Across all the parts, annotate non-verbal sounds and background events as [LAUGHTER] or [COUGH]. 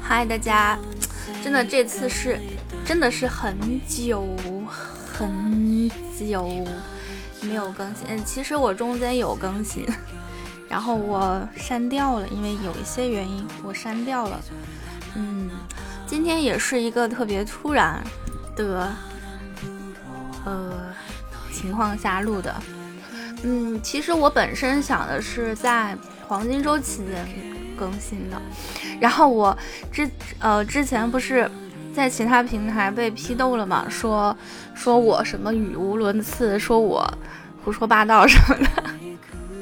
嗨，大家，真的这次是，真的是很久很久没有更新。嗯，其实我中间有更新，[LAUGHS] 然后我删掉了，因为有一些原因我删掉了。嗯，今天也是一个特别突然的呃情况下录的。嗯，其实我本身想的是在黄金周期间更新的。然后我之呃之前不是在其他平台被批斗了嘛，说说我什么语无伦次，说我胡说八道什么的，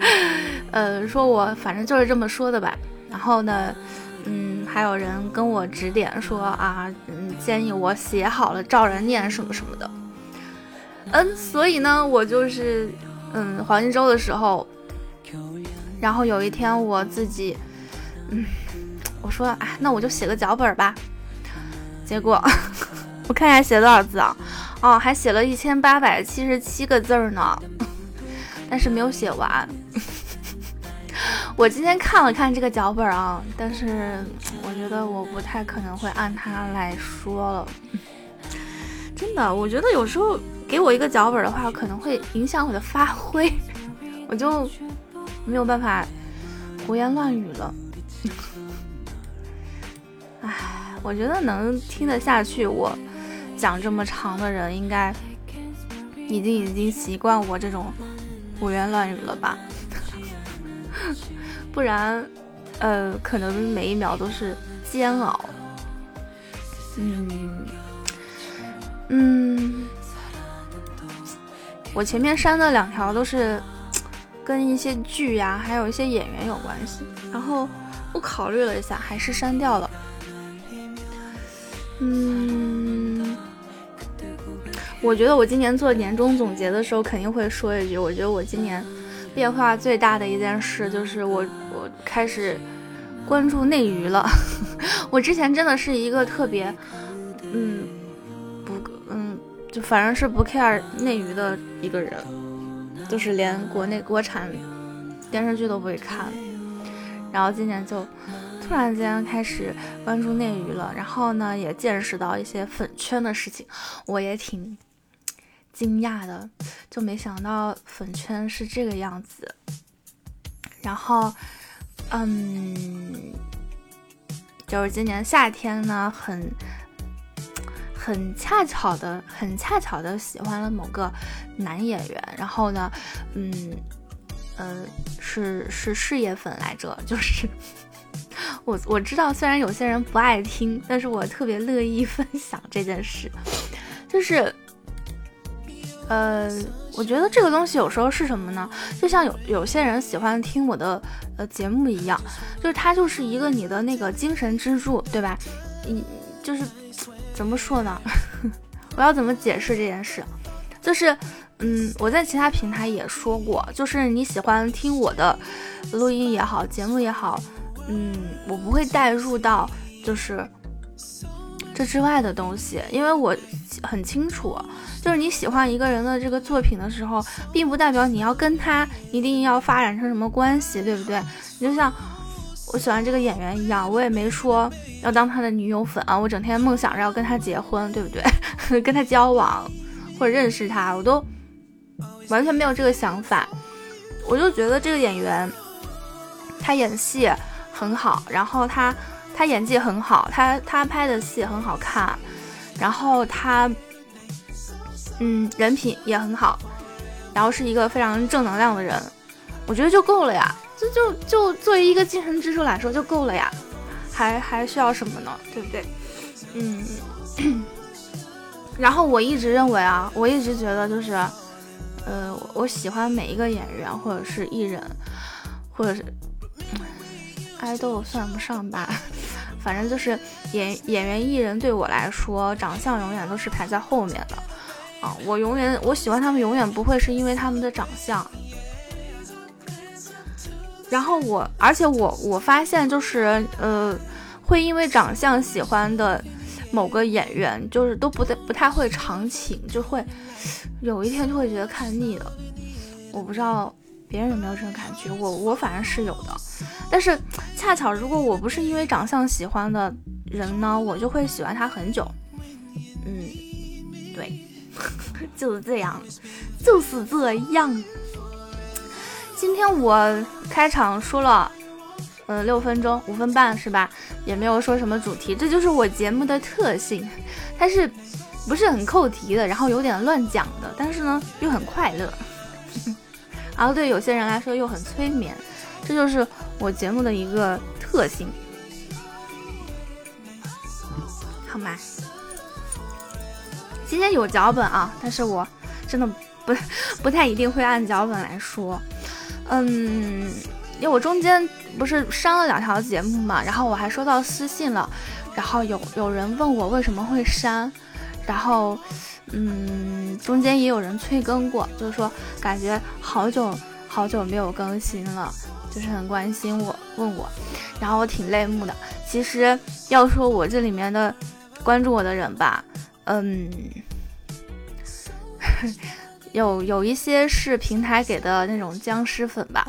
[LAUGHS] 呃，说我反正就是这么说的吧。然后呢，还有人跟我指点说啊，嗯，建议我写好了照着念什么什么的。嗯，所以呢，我就是嗯黄金周的时候，然后有一天我自己，嗯。我说，哎，那我就写个脚本吧。结果我看一下写多少字啊？哦，还写了一千八百七十七个字呢，[LAUGHS] 但是没有写完。我今天看了看这个脚本啊，但是我觉得我不太可能会按它来说了。真的，我觉得有时候给我一个脚本的话，可能会影响我的发挥，[LAUGHS] 我就没有办法胡言乱语了。唉，我觉得能听得下去我讲这么长的人，应该已经已经习惯我这种胡言乱语了吧？不然，呃，可能每一秒都是煎熬。嗯嗯，我前面删的两条都是跟一些剧呀，还有一些演员有关系，然后我考虑了一下，还是删掉了。嗯，我觉得我今年做年终总结的时候肯定会说一句，我觉得我今年变化最大的一件事就是我我开始关注内娱了。[LAUGHS] 我之前真的是一个特别嗯不嗯就反正是不 care 内娱的一个人，就是连国内国产电视剧都不会看，然后今年就。突然间开始关注内娱了，然后呢，也见识到一些粉圈的事情，我也挺惊讶的，就没想到粉圈是这个样子。然后，嗯，就是今年夏天呢，很很恰巧的，很恰巧的喜欢了某个男演员，然后呢，嗯，呃，是是事业粉来着，就是。[LAUGHS] 我我知道，虽然有些人不爱听，但是我特别乐意分享这件事。就是，呃，我觉得这个东西有时候是什么呢？就像有有些人喜欢听我的呃节目一样，就是它就是一个你的那个精神支柱，对吧？你就是怎么说呢？[LAUGHS] 我要怎么解释这件事？就是，嗯，我在其他平台也说过，就是你喜欢听我的录音也好，节目也好。嗯，我不会带入到就是这之外的东西，因为我很清楚，就是你喜欢一个人的这个作品的时候，并不代表你要跟他一定要发展成什么关系，对不对？你就像我喜欢这个演员一样，我也没说要当他的女友粉啊，我整天梦想着要跟他结婚，对不对？[LAUGHS] 跟他交往或者认识他，我都完全没有这个想法。我就觉得这个演员他演戏。很好，然后他他演技很好，他他拍的戏很好看，然后他嗯人品也很好，然后是一个非常正能量的人，我觉得就够了呀，就就就作为一个精神支柱来说就够了呀，还还需要什么呢？对不对？嗯，[CLEARS THROAT] 然后我一直认为啊，我一直觉得就是呃，我喜欢每一个演员或者是艺人，或者是。爱豆算不上吧，[LAUGHS] 反正就是演演员艺人对我来说，长相永远都是排在后面的啊！我永远我喜欢他们，永远不会是因为他们的长相。然后我，而且我我发现就是呃，会因为长相喜欢的某个演员，就是都不太不太会常情，就会有一天就会觉得看腻了。我不知道别人有没有这种感觉，我我反正是有的。但是恰巧，如果我不是因为长相喜欢的人呢，我就会喜欢他很久。嗯，对，[LAUGHS] 就是这样，就是这样。今天我开场说了，呃，六分钟，五分半是吧？也没有说什么主题，这就是我节目的特性，它是不是很扣题的，然后有点乱讲的，但是呢又很快乐，然 [LAUGHS] 后对有些人来说又很催眠，这就是我节目的一个特性，好吗？今天有脚本啊，但是我真的不不太一定会按脚本来说，嗯。因为我中间不是删了两条节目嘛，然后我还收到私信了，然后有有人问我为什么会删，然后嗯，中间也有人催更过，就是说感觉好久好久没有更新了，就是很关心我问我，然后我挺泪目的。其实要说我这里面的关注我的人吧，嗯。有有一些是平台给的那种僵尸粉吧，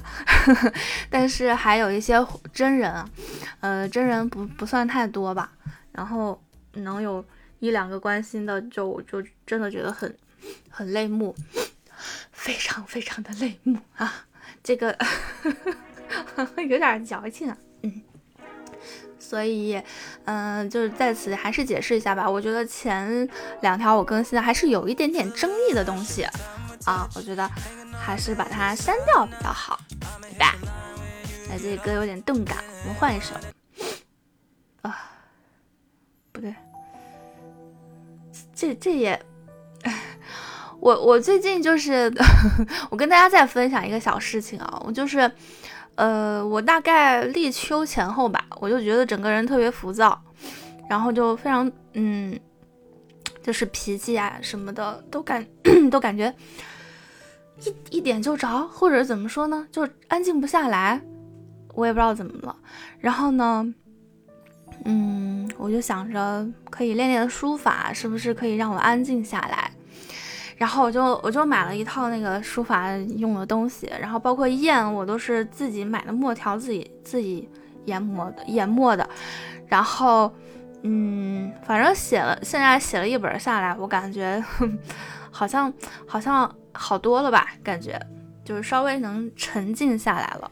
[LAUGHS] 但是还有一些真人，呃，真人不不算太多吧。然后能有一两个关心的，就就真的觉得很很泪目，非常非常的泪目啊！这个 [LAUGHS] 有点矫情啊，所以，嗯，就是在此还是解释一下吧。我觉得前两条我更新的还是有一点点争议的东西啊，我觉得还是把它删掉比较好，对吧？哎，这歌有点动感，我们换一首。啊，不对，这这也，我我最近就是，[LAUGHS] 我跟大家再分享一个小事情啊，我就是。呃，我大概立秋前后吧，我就觉得整个人特别浮躁，然后就非常嗯，就是脾气啊什么的都感 [COUGHS] 都感觉一一点就着，或者怎么说呢，就安静不下来，我也不知道怎么了。然后呢，嗯，我就想着可以练练书法，是不是可以让我安静下来？然后我就我就买了一套那个书法用的东西，然后包括砚，我都是自己买的墨条，自己自己研磨的研墨的。然后，嗯，反正写了，现在写了一本下来，我感觉好像好像好多了吧？感觉就是稍微能沉静下来了。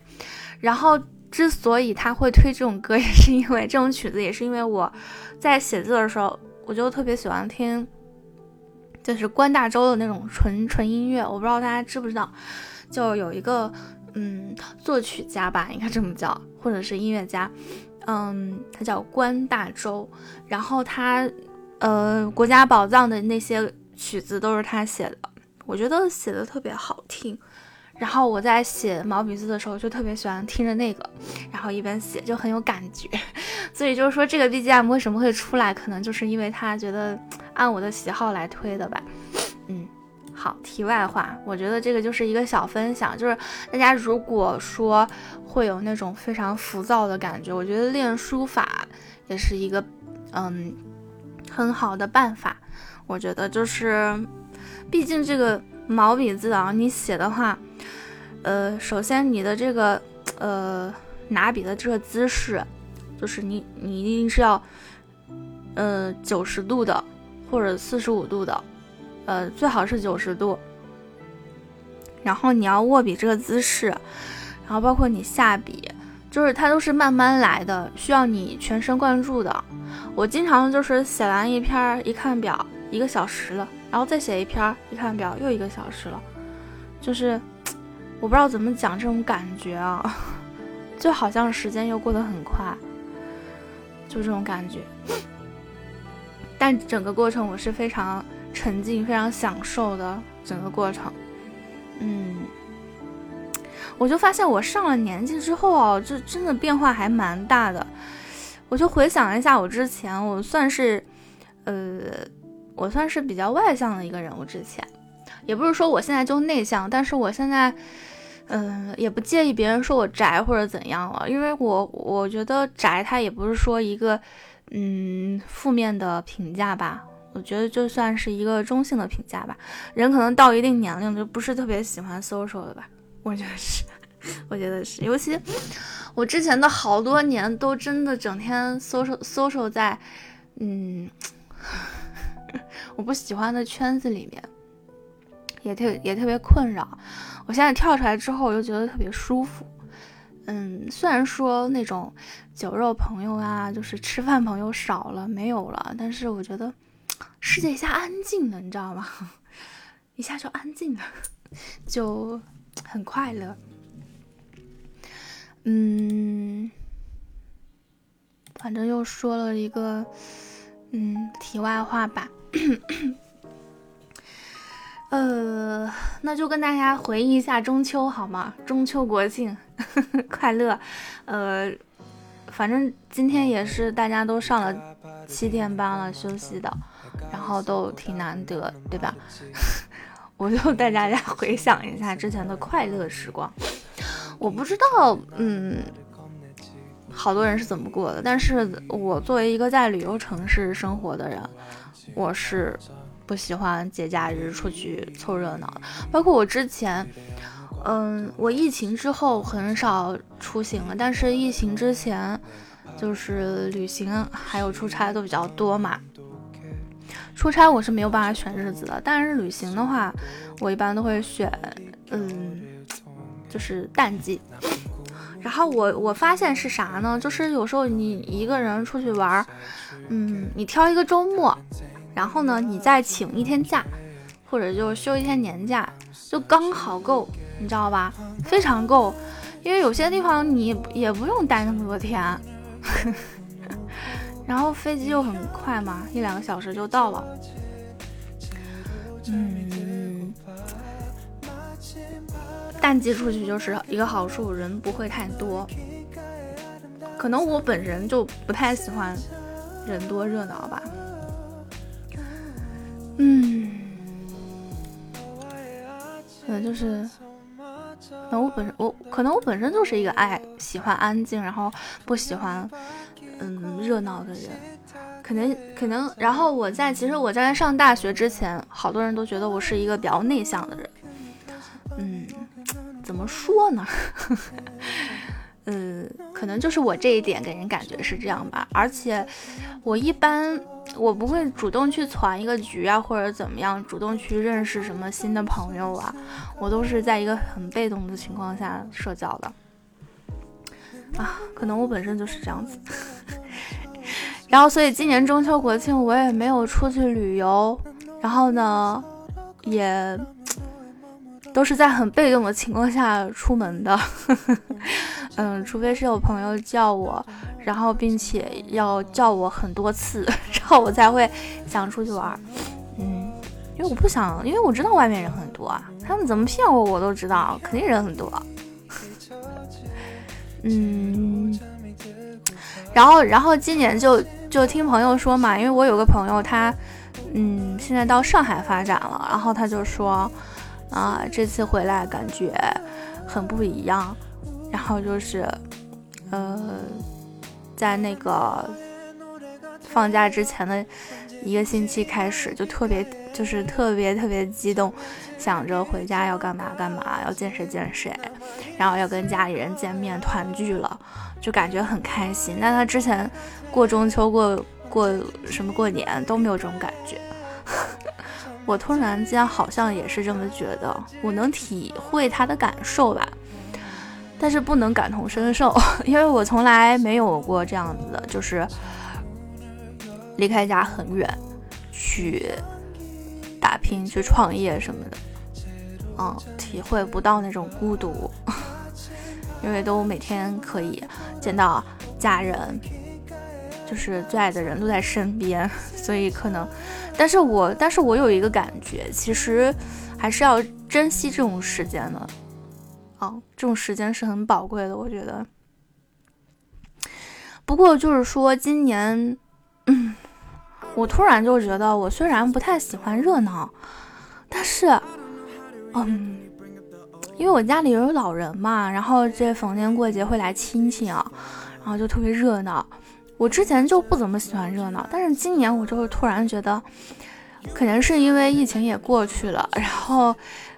然后，之所以他会推这种歌，也是因为这种曲子，也是因为我在写字的时候，我就特别喜欢听。就是关大洲的那种纯纯音乐，我不知道大家知不知道，就有一个嗯作曲家吧，应该这么叫，或者是音乐家，嗯，他叫关大洲，然后他呃国家宝藏的那些曲子都是他写的，我觉得写的特别好听。然后我在写毛笔字的时候，就特别喜欢听着那个，然后一边写就很有感觉。[LAUGHS] 所以就是说，这个 BGM 为什么会出来，可能就是因为他觉得按我的喜好来推的吧。嗯，好，题外话，我觉得这个就是一个小分享，就是大家如果说会有那种非常浮躁的感觉，我觉得练书法也是一个嗯很好的办法。我觉得就是，毕竟这个毛笔字啊，你写的话。呃，首先你的这个呃拿笔的这个姿势，就是你你一定是要呃九十度的或者四十五度的，呃最好是九十度。然后你要握笔这个姿势，然后包括你下笔，就是它都是慢慢来的，需要你全神贯注的。我经常就是写完一篇一看表一个小时了，然后再写一篇一看表又一个小时了，就是。我不知道怎么讲这种感觉啊，[LAUGHS] 就好像时间又过得很快，就这种感觉。但整个过程我是非常沉浸、非常享受的整个过程。嗯，我就发现我上了年纪之后啊，这真的变化还蛮大的。我就回想一下我之前，我算是，呃，我算是比较外向的一个人。我之前。也不是说我现在就内向，但是我现在，嗯，也不介意别人说我宅或者怎样了，因为我我觉得宅它也不是说一个，嗯负面的评价吧。我觉得就算是一个中性的评价吧。人可能到一定年龄就不是特别喜欢 social 的吧。我觉得是，[LAUGHS] 我觉得是。尤其我之前的好多年都真的整天 social social 在，嗯，[LAUGHS] 我不喜欢的圈子里面，也特也特别困扰。我现在跳出来之后，我就觉得特别舒服。嗯，虽然说那种酒肉朋友啊，就是吃饭朋友少了，没有了，但是我觉得世界一下安静了，你知道吗？[LAUGHS] 一下就安静了，[LAUGHS] 就很快乐。嗯，反正又说了一个嗯题外话吧。[COUGHS] 呃，那就跟大家回忆一下中秋好吗？中秋国庆 [LAUGHS] 快乐。呃，反正今天也是大家都上了七天班了，休息的，然后都挺难得，对吧？[LAUGHS] 我就带大家回想一下之前的快乐时光。我不知道，嗯，好多人是怎么过的，但是我作为一个在旅游城市生活的人，我是。不喜欢节假日出去凑热闹，包括我之前，嗯，我疫情之后很少出行了，但是疫情之前，就是旅行还有出差都比较多嘛。出差我是没有办法选日子的，但是旅行的话，我一般都会选，嗯，就是淡季。然后我我发现是啥呢？就是有时候你一个人出去玩，嗯，你挑一个周末。然后呢，你再请一天假，或者就休一天年假，就刚好够，你知道吧？非常够，因为有些地方你也不用待那么多天，[LAUGHS] 然后飞机又很快嘛，一两个小时就到了。嗯，淡季出去就是一个好处，人不会太多。可能我本人就不太喜欢人多热闹吧。嗯，可能就是，可能我本身我可能我本身就是一个爱喜欢安静，然后不喜欢嗯热闹的人，可能可能，然后我在其实我在上大学之前，好多人都觉得我是一个比较内向的人，嗯，怎么说呢？嗯，[LAUGHS] 可能就是我这一点给人感觉是这样吧，而且我一般我不会主动去攒一个局啊，或者怎么样，主动去认识什么新的朋友啊，我都是在一个很被动的情况下社交的啊，可能我本身就是这样子。[LAUGHS] 然后，所以今年中秋国庆我也没有出去旅游，然后呢，也。都是在很被动的情况下出门的，嗯，除非是有朋友叫我，然后并且要叫我很多次，[LAUGHS] 然后我才会想出去玩，嗯，因为我不想，因为我知道外面人很多啊，他们怎么骗我我都知道，肯定人很多，[LAUGHS] 嗯，然后然后今年就就听朋友说嘛，因为我有个朋友他，嗯，现在到上海发展了，然后他就说。啊，这次回来感觉很不一样，然后就是，呃，在那个放假之前的一个星期开始，就特别就是特别特别激动，想着回家要干嘛干嘛，要见谁见谁，然后要跟家里人见面团聚了，就感觉很开心。那他之前过中秋过过什么过年都没有这种感觉。我突然间好像也是这么觉得，我能体会他的感受吧，但是不能感同身受，[LAUGHS] 因为我从来没有过这样子的，就是离开家很远去打拼、去创业什么的，嗯，体会不到那种孤独，[LAUGHS] 因为都每天可以见到家人。就是最爱的人都在身边，[LAUGHS] 所以可能，但是我，但是我有一个感觉，其实还是要珍惜这种时间的，啊，这种时间是很宝贵的，我觉得。不过就是说，今年，嗯，[CLEARS THROAT] 我突然就觉得，我虽然不太喜欢热闹，但是，嗯，因为我家里有老人嘛，然后这逢年过节会来亲戚啊，然后就特别热闹。我之前就不怎么喜欢热闹，但是今年我就会突然觉得，可能是因为疫情也过去了，然后，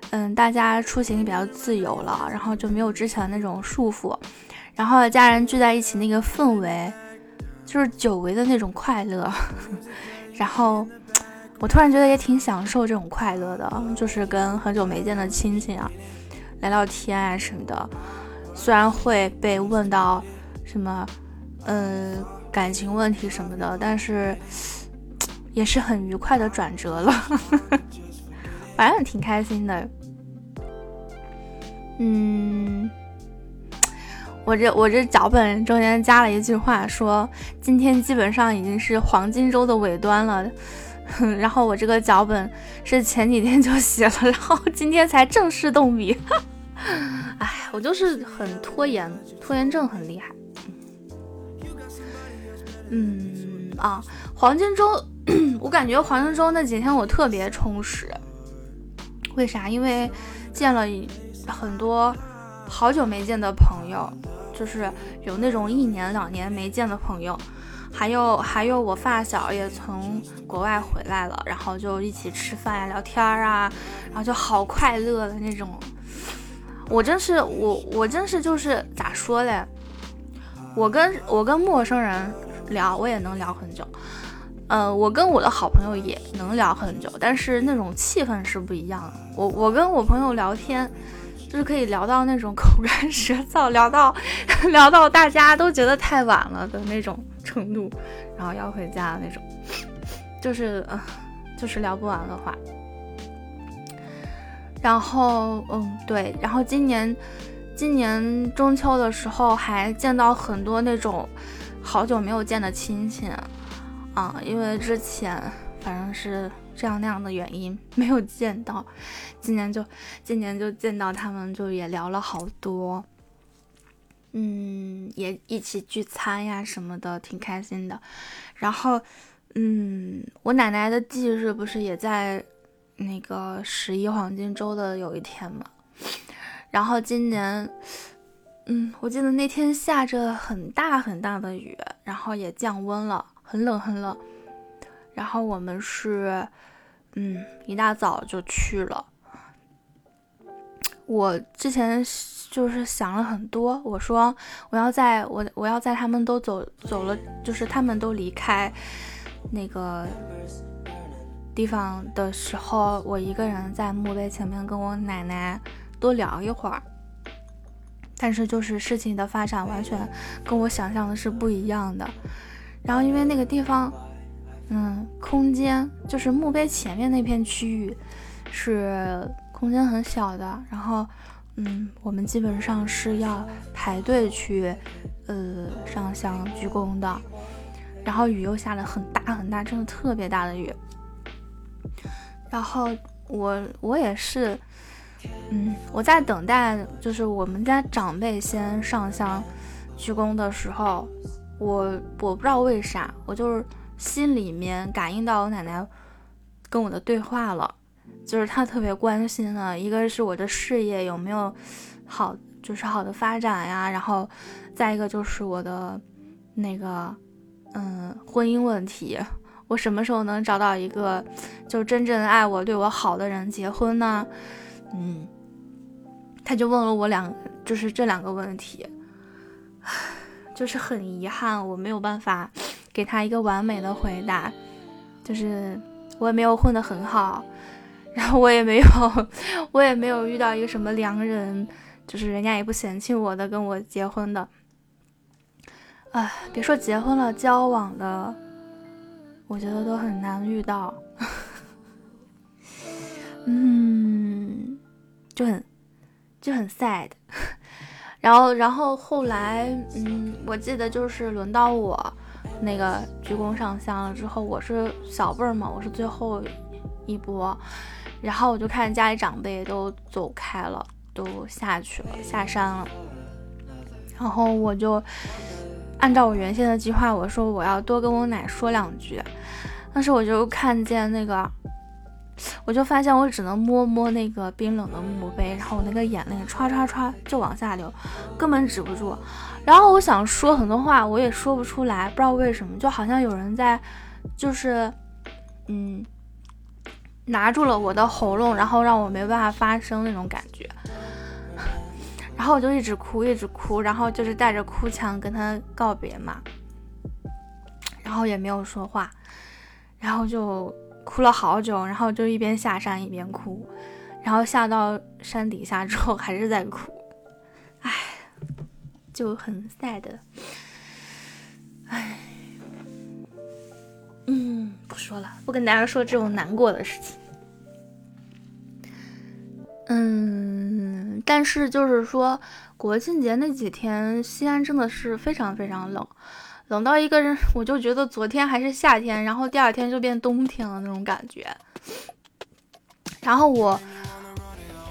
嗯，大家出行也比较自由了，然后就没有之前那种束缚，然后家人聚在一起那个氛围，就是久违的那种快乐，[LAUGHS] 然后我突然觉得也挺享受这种快乐的，就是跟很久没见的亲戚啊聊聊天啊什么的，虽然会被问到什么，嗯。感情问题什么的，但是也是很愉快的转折了，[LAUGHS] 反正挺开心的。嗯，我这我这脚本中间加了一句话，说今天基本上已经是黄金周的尾端了。[LAUGHS] 然后我这个脚本是前几天就写了，然后今天才正式动笔。[LAUGHS] 哎，我就是很拖延，拖延症很厉害。嗯啊，黄金周，[CLEARS THROAT] 我感觉黄金周那几天我特别充实。为啥？因为见了很多好久没见的朋友，就是有那种一年两年没见的朋友，还有还有我发小也从国外回来了，然后就一起吃饭呀、聊天啊，然后就好快乐的那种。我真是我我真是就是咋说嘞？我跟我跟陌生人。聊我也能聊很久，呃，我跟我的好朋友也能聊很久，但是那种气氛是不一样的。我我跟我朋友聊天，就是可以聊到那种口干舌燥，聊 [LAUGHS] 到聊到大家都觉得太晚了的那种程度，然后要回家那种，就是呃，就是聊不完的话。然后嗯，对，然后今年今年中秋的时候还见到很多那种。好久没有见的亲戚，啊，因为之前反正是这样那样的原因没有见到，今年就今年就见到他们，就也聊了好多，嗯，也一起聚餐呀什么的，挺开心的。然后，嗯，我奶奶的忌日不是也在那个十一黄金周的有一天嘛，然后今年。嗯，我记得那天下着很大很大的雨，然后也降温了，很冷很冷。然后我们是，嗯，一大早就去了。我之前就是想了很多，我说我要在我我要在他们都走走了，就是他们都离开那个地方的时候，我一个人在墓碑前面跟我奶奶多聊一会儿。但是就是事情的发展完全跟我想象的是不一样的，然后因为那个地方，嗯，空间就是墓碑前面那片区域是空间很小的，然后，嗯，我们基本上是要排队去，呃，上香鞠躬的，然后雨又下了很大很大，真的特别大的雨，然后我我也是。嗯，我在等待，就是我们家长辈先上香鞠躬的时候，我我不知道为啥，我就是心里面感应到我奶奶跟我的对话了，就是她特别关心的，一个是我的事业有没有好，就是好的发展呀，然后再一个就是我的那个嗯婚姻问题，我什么时候能找到一个就真正爱我、对我好的人结婚呢？嗯，他就问了我两，就是这两个问题，[SIGHS] 就是很遗憾，我没有办法给他一个完美的回答，就是我也没有混得很好，[LAUGHS] 然后我也没有，[LAUGHS] 我也没有遇到一个什么良人，就是人家也不嫌弃我的，跟我结婚的，哎，别说结婚了，交往的，我觉得都很难遇到，[LAUGHS] 嗯。就很就很 sad，[LAUGHS] 然后然后后来，嗯，我记得就是轮到我那个鞠躬上香了之后，我是小辈儿嘛，我是最后一波，然后我就看家里长辈都走开了，都下去了，下山了，然后我就按照我原先的计划，我说我要多跟我奶说两句，但是我就看见那个。我就发现我只能摸摸那个冰冷的墓碑，然后我那个眼泪唰唰唰就往下流，根本止不住。然后我想说很多话，我也说不出来，不知道为什么，就好像有人在，就是嗯，拿住了我的喉咙，然后让我没办法发声那种感觉。[LAUGHS] 然后我就一直哭，一直哭，然后就是带着哭腔跟他告别嘛，然后也没有说话，然后就哭了好久，然后就一边下山一边哭，然后下到山底下之后还是在哭，唉，就很 sad，唉，嗯，不说了，不跟大家说这种难过的事情，嗯。但是就是说，国庆节那几天，西安真的是非常非常冷，冷到一个人，我就觉得昨天还是夏天，然后第二天就变冬天了那种感觉。然后我，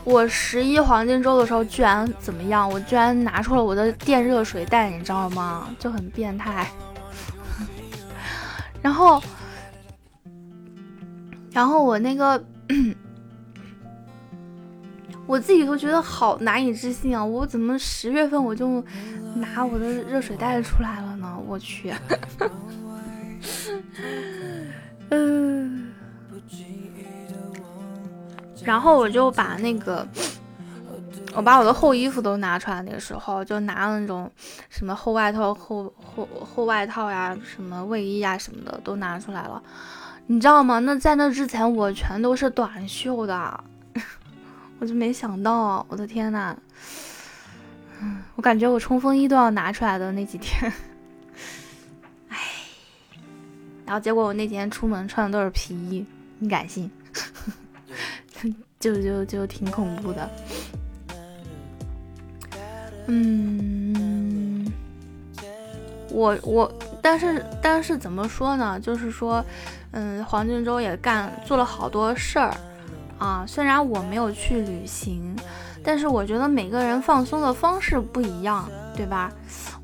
我十一黄金周的时候居然怎么样？我居然拿出了我的电热水袋，你知道吗？就很变态。[LAUGHS] 然后，然后我那个。我自己都觉得好难以置信啊！我怎么十月份我就拿我的热水袋出来了呢？我去，[LAUGHS] 嗯，然后我就把那个，我把我的厚衣服都拿出来，那个时候就拿了那种什么厚外套、厚厚厚外套呀、什么卫衣呀什么的都拿出来了，你知道吗？那在那之前我全都是短袖的。[LAUGHS] 我就没想到，我的天呐，我感觉我冲锋衣都要拿出来的那几天，[LAUGHS] 唉，然后结果我那几天出门穿的都是皮衣，你敢信？就就就挺恐怖的，嗯，我我，但是但是怎么说呢？就是说，嗯，黄金周也干做了好多事儿。啊，虽然我没有去旅行，但是我觉得每个人放松的方式不一样，对吧？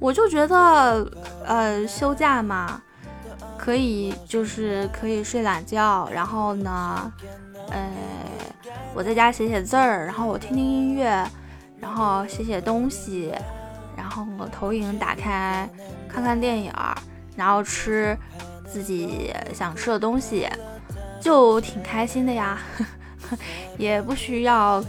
我就觉得，呃，休假嘛，可以就是可以睡懒觉，然后呢，呃，我在家写写字儿，然后我听听音乐，然后写写东西，然后我投影打开看看电影儿，然后吃自己想吃的东西，就挺开心的呀。[LAUGHS] 也不需要，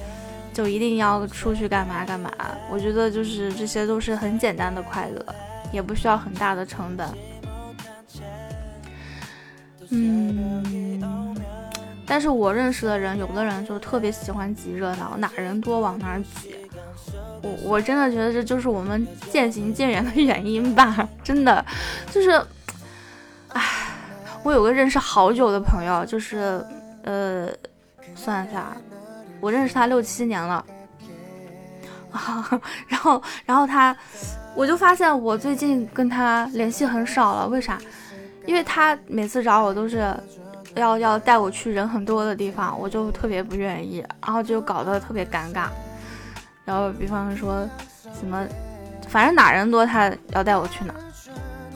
就一定要出去干嘛干嘛。我觉得就是这些都是很简单的快乐，也不需要很大的成本。嗯，但是我认识的人，有的人就特别喜欢挤热闹，哪人多往哪挤。我我真的觉得这就是我们渐行渐远的原因吧。[LAUGHS] 真的，就是，唉，我有个认识好久的朋友，就是呃。算一下，我认识他六七年了，[LAUGHS] 然后，然后他，我就发现我最近跟他联系很少了，为啥？因为他每次找我都是要要带我去人很多的地方，我就特别不愿意，然后就搞得特别尴尬。然后，比方说什么，反正哪人多，他要带我去哪。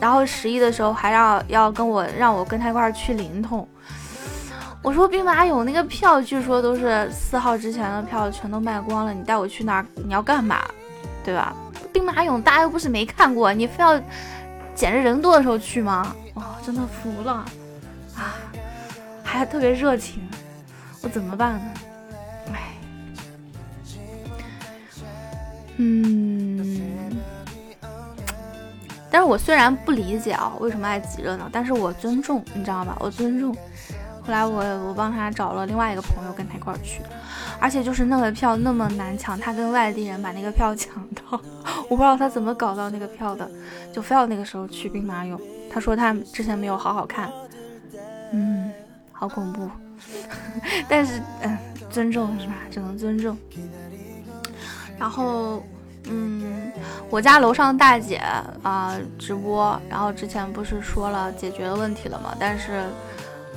然后十一的时候还要要跟我让我跟他一块去临潼。我说兵马俑那个票，据说都是四号之前的票全都卖光了。你带我去那儿，你要干嘛？对吧？兵马俑大家又不是没看过，你非要捡着人多的时候去吗？哇，真的服了啊！还特别热情，我怎么办呢？哎，嗯，但是我虽然不理解啊，为什么爱挤热闹，但是我尊重，你知道吧？我尊重。后来我我帮他找了另外一个朋友跟他一块儿去，而且就是那个票那么难抢，他跟外地人把那个票抢到，我不知道他怎么搞到那个票的，就非要那个时候去兵马俑。他说他之前没有好好看，嗯，好恐怖，但是嗯，尊重是吧？只能尊重。然后嗯，我家楼上大姐啊直播，然后之前不是说了解决了问题了吗？但是。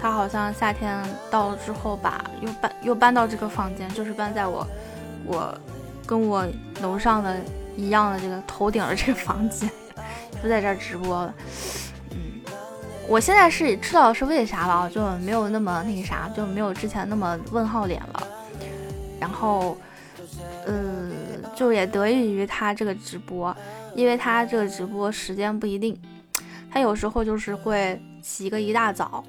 他好像夏天到了之后吧，又搬又搬到这个房间，就是搬在我我跟我楼上的一样的这个头顶的这个房间，[LAUGHS] 就在这儿直播了。嗯，我现在是知道是为啥了，就没有那么那个啥，就没有之前那么问号脸了。然后，呃。就也得益于他这个直播，因为他这个直播时间不一定，他有时候就是会起个一大早，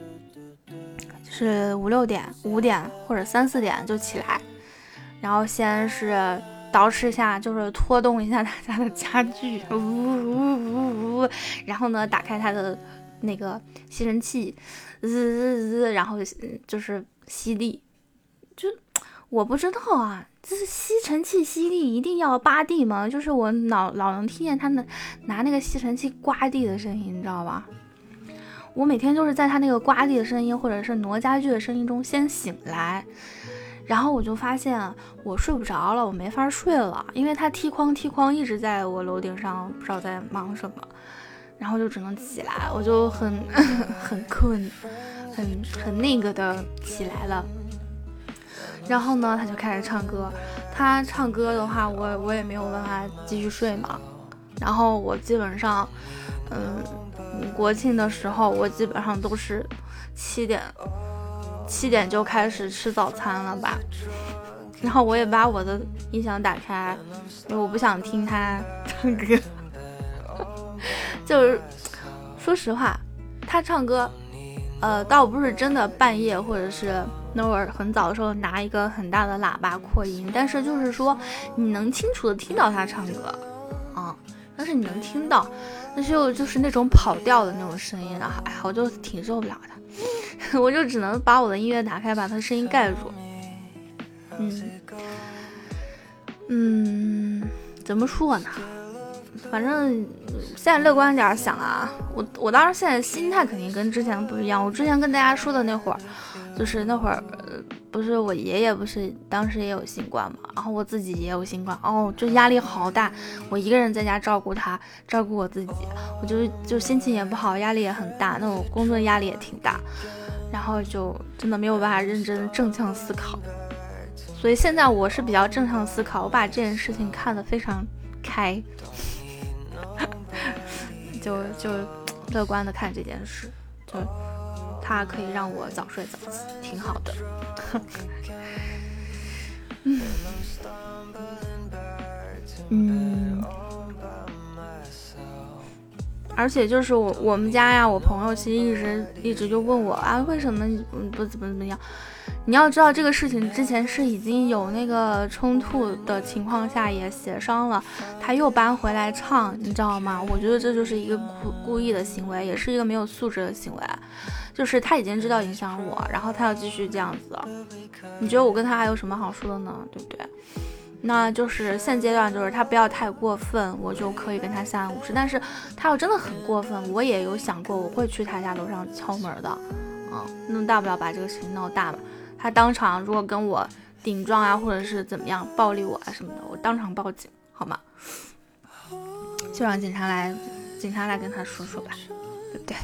是五六点、五点或者三四点就起来，然后先是捯饬一下，就是拖动一下他家的家具，呜呜呜呜，然后呢，打开他的那个吸尘器，滋滋滋，然后就是吸地，就我不知道啊。就是吸尘器吸地一定要扒地吗？就是我老老能听见他们拿那个吸尘器刮地的声音，你知道吧？我每天就是在他那个刮地的声音或者是挪家具的声音中先醒来，然后我就发现我睡不着了，我没法睡了，因为他踢筐踢筐一直在我楼顶上，不知道在忙什么，然后就只能起来，我就很 [LAUGHS] 很困，很很那个的起来了。然后呢，他就开始唱歌。他唱歌的话，我我也没有办法继续睡嘛。然后我基本上，嗯，国庆的时候，我基本上都是七点七点就开始吃早餐了吧。然后我也把我的音响打开，因为我不想听他唱歌。[LAUGHS] 就是说实话，他唱歌，呃，倒不是真的半夜或者是。那会儿很早的时候拿一个很大的喇叭扩音，但是就是说你能清楚的听到他唱歌，但是你能听到，但是又就是那种跑调的那种声音啊，哎呀，我就挺受不了的，[LAUGHS] 我就只能把我的音乐打开，把他声音盖住。嗯嗯，怎么说呢？反正现在乐观点想啊，我我当然现在心态肯定跟之前不一样，我之前跟大家说的那会儿。就是那会儿，不是我爷爷不是当时也有新冠嘛，然后我自己也有新冠，哦，就压力好大，我一个人在家照顾他，照顾我自己，我就就心情也不好，压力也很大，那我工作压力也挺大，然后就真的没有办法认真正向思考，所以现在我是比较正向思考，我把这件事情看得非常开，[LAUGHS] 就就乐观的看这件事，就。它可以让我早睡早起，挺好的。嗯 [LAUGHS] 嗯，而且就是我我们家呀，我朋友其实一直一直就问我啊，为什么不怎么怎么样？你要知道这个事情之前是已经有那个冲突的情况下也协商了，他又搬回来唱，你知道吗？我觉得这就是一个故故意的行为，也是一个没有素质的行为。就是他已经知道影响我，然后他要继续这样子，你觉得我跟他还有什么好说的呢？对不对？那就是现阶段就是他不要太过分，我就可以跟他相安无事。但是他要真的很过分，我也有想过我会去他家楼上敲门的，啊，那大不了把这个事情闹大嘛。他当场如果跟我顶撞啊，或者是怎么样暴力我啊什么的，我当场报警，好吗？就让警察来，警察来跟他说说吧，对不对？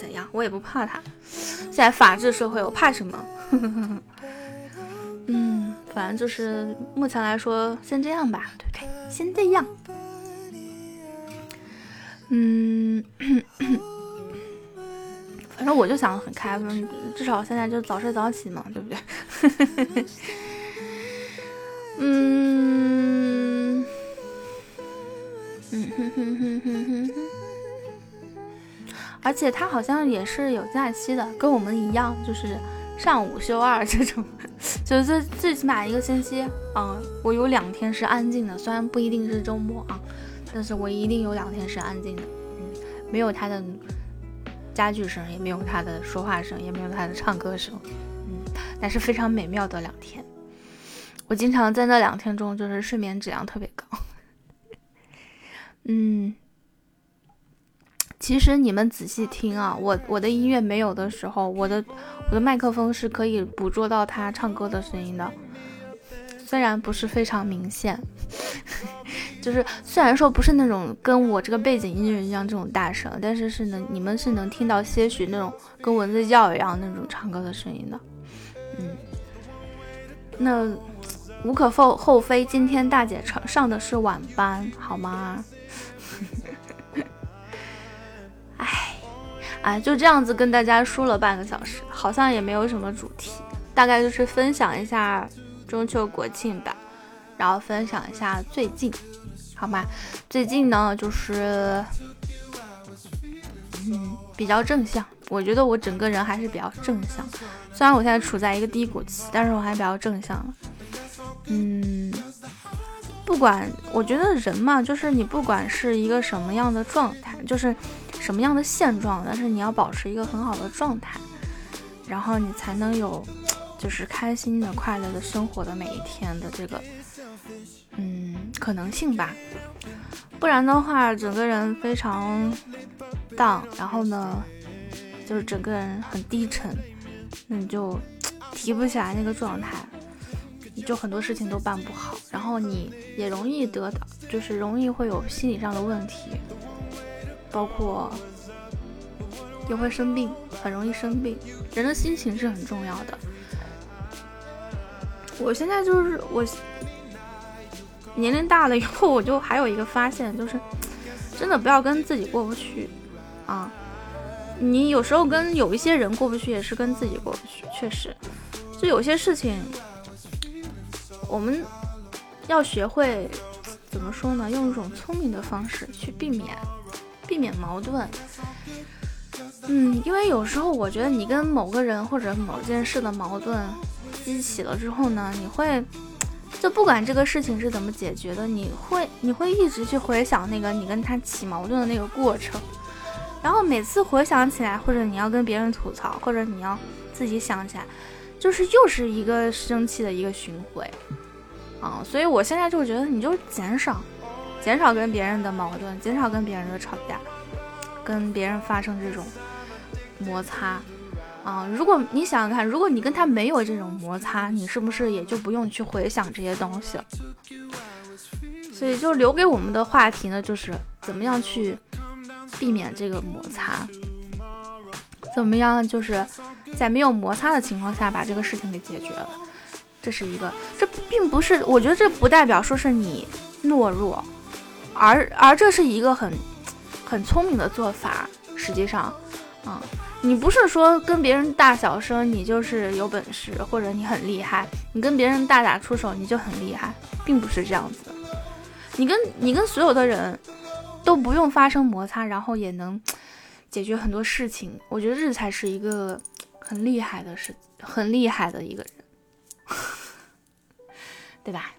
怎样？我也不怕他。现在法治社会，我怕什么？[LAUGHS] 嗯，反正就是目前来说，先这样吧，对不对？先这样。嗯，反正我就想的很开，至少现在就早睡早起嘛，对不对？[LAUGHS] 嗯，嗯哼哼哼哼哼哼。而且他好像也是有假期的，跟我们一样，就是上午休二这种，[LAUGHS] 就是最最起码一个星期，嗯，我有两天是安静的，虽然不一定是周末啊，但是我一定有两天是安静的，嗯，没有他的家具声，也没有他的说话声，也没有他的唱歌声，嗯，但是非常美妙的两天，我经常在那两天中就是睡眠质量特别高，[LAUGHS] 嗯。其实你们仔细听啊，我我的音乐没有的时候，我的我的麦克风是可以捕捉到他唱歌的声音的，虽然不是非常明显，[LAUGHS] 就是虽然说不是那种跟我这个背景音乐一样这种大声，但是是能你们是能听到些许那种跟蚊子叫一样那种唱歌的声音的，嗯，那无可厚厚非，今天大姐上上的是晚班，好吗？哎，就这样子跟大家说了半个小时，好像也没有什么主题，大概就是分享一下中秋国庆吧。然后分享一下最近，好吗？最近呢，就是嗯比较正向，我觉得我整个人还是比较正向。虽然我现在处在一个低谷期，但是我还比较正向了。嗯，不管我觉得人嘛，就是你不管是一个什么样的状态，就是什么样的现状，但是你要保持一个很好的状态，然后你才能有就是开心的、快乐的生活的每一天的这个。嗯，可能性吧，不然的话，整个人非常荡，然后呢，就是整个人很低沉，那你就提不起来那个状态，你就很多事情都办不好，然后你也容易得到，就是容易会有心理上的问题，包括也会生病，很容易生病。人的心情是很重要的。我现在就是我。年龄大了以后，我就还有一个发现，就是真的不要跟自己过不去啊！你有时候跟有一些人过不去，也是跟自己过不去。确实，就有些事情，我们要学会怎么说呢？用一种聪明的方式去避免避免矛盾。嗯，因为有时候我觉得你跟某个人或者某件事的矛盾激起了之后呢，你会。就不管这个事情是怎么解决的，你会你会一直去回想那个你跟他起矛盾的那个过程，然后每次回想起来，或者你要跟别人吐槽，或者你要自己想起来，就是又是一个生气的一个巡回啊！所以我现在就觉得，你就减少减少跟别人的矛盾，减少跟别人的吵架，跟别人发生这种摩擦。啊，如果你想想看，如果你跟他没有这种摩擦，你是不是也就不用去回想这些东西了？所以就留给我们的话题呢，就是怎么样去避免这个摩擦，怎么样就是在没有摩擦的情况下把这个事情给解决了。这是一个，这并不是，我觉得这不代表说是你懦弱，而而这是一个很很聪明的做法。实际上，啊。你不是说跟别人大小声，你就是有本事，或者你很厉害；你跟别人大打出手，你就很厉害，并不是这样子。你跟你跟所有的人都不用发生摩擦，然后也能解决很多事情。我觉得这才是一个很厉害的事，很厉害的一个人，[LAUGHS] 对吧？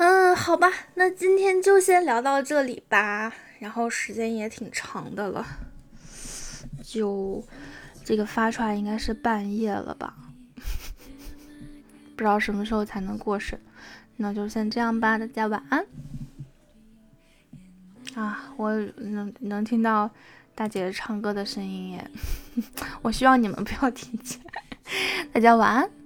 嗯，好吧，那今天就先聊到这里吧。然后时间也挺长的了。就这个发出来应该是半夜了吧，不知道什么时候才能过审，那就先这样吧，大家晚安。啊，我能能听到大姐唱歌的声音耶，[LAUGHS] 我希望你们不要听见。[LAUGHS] 大家晚安。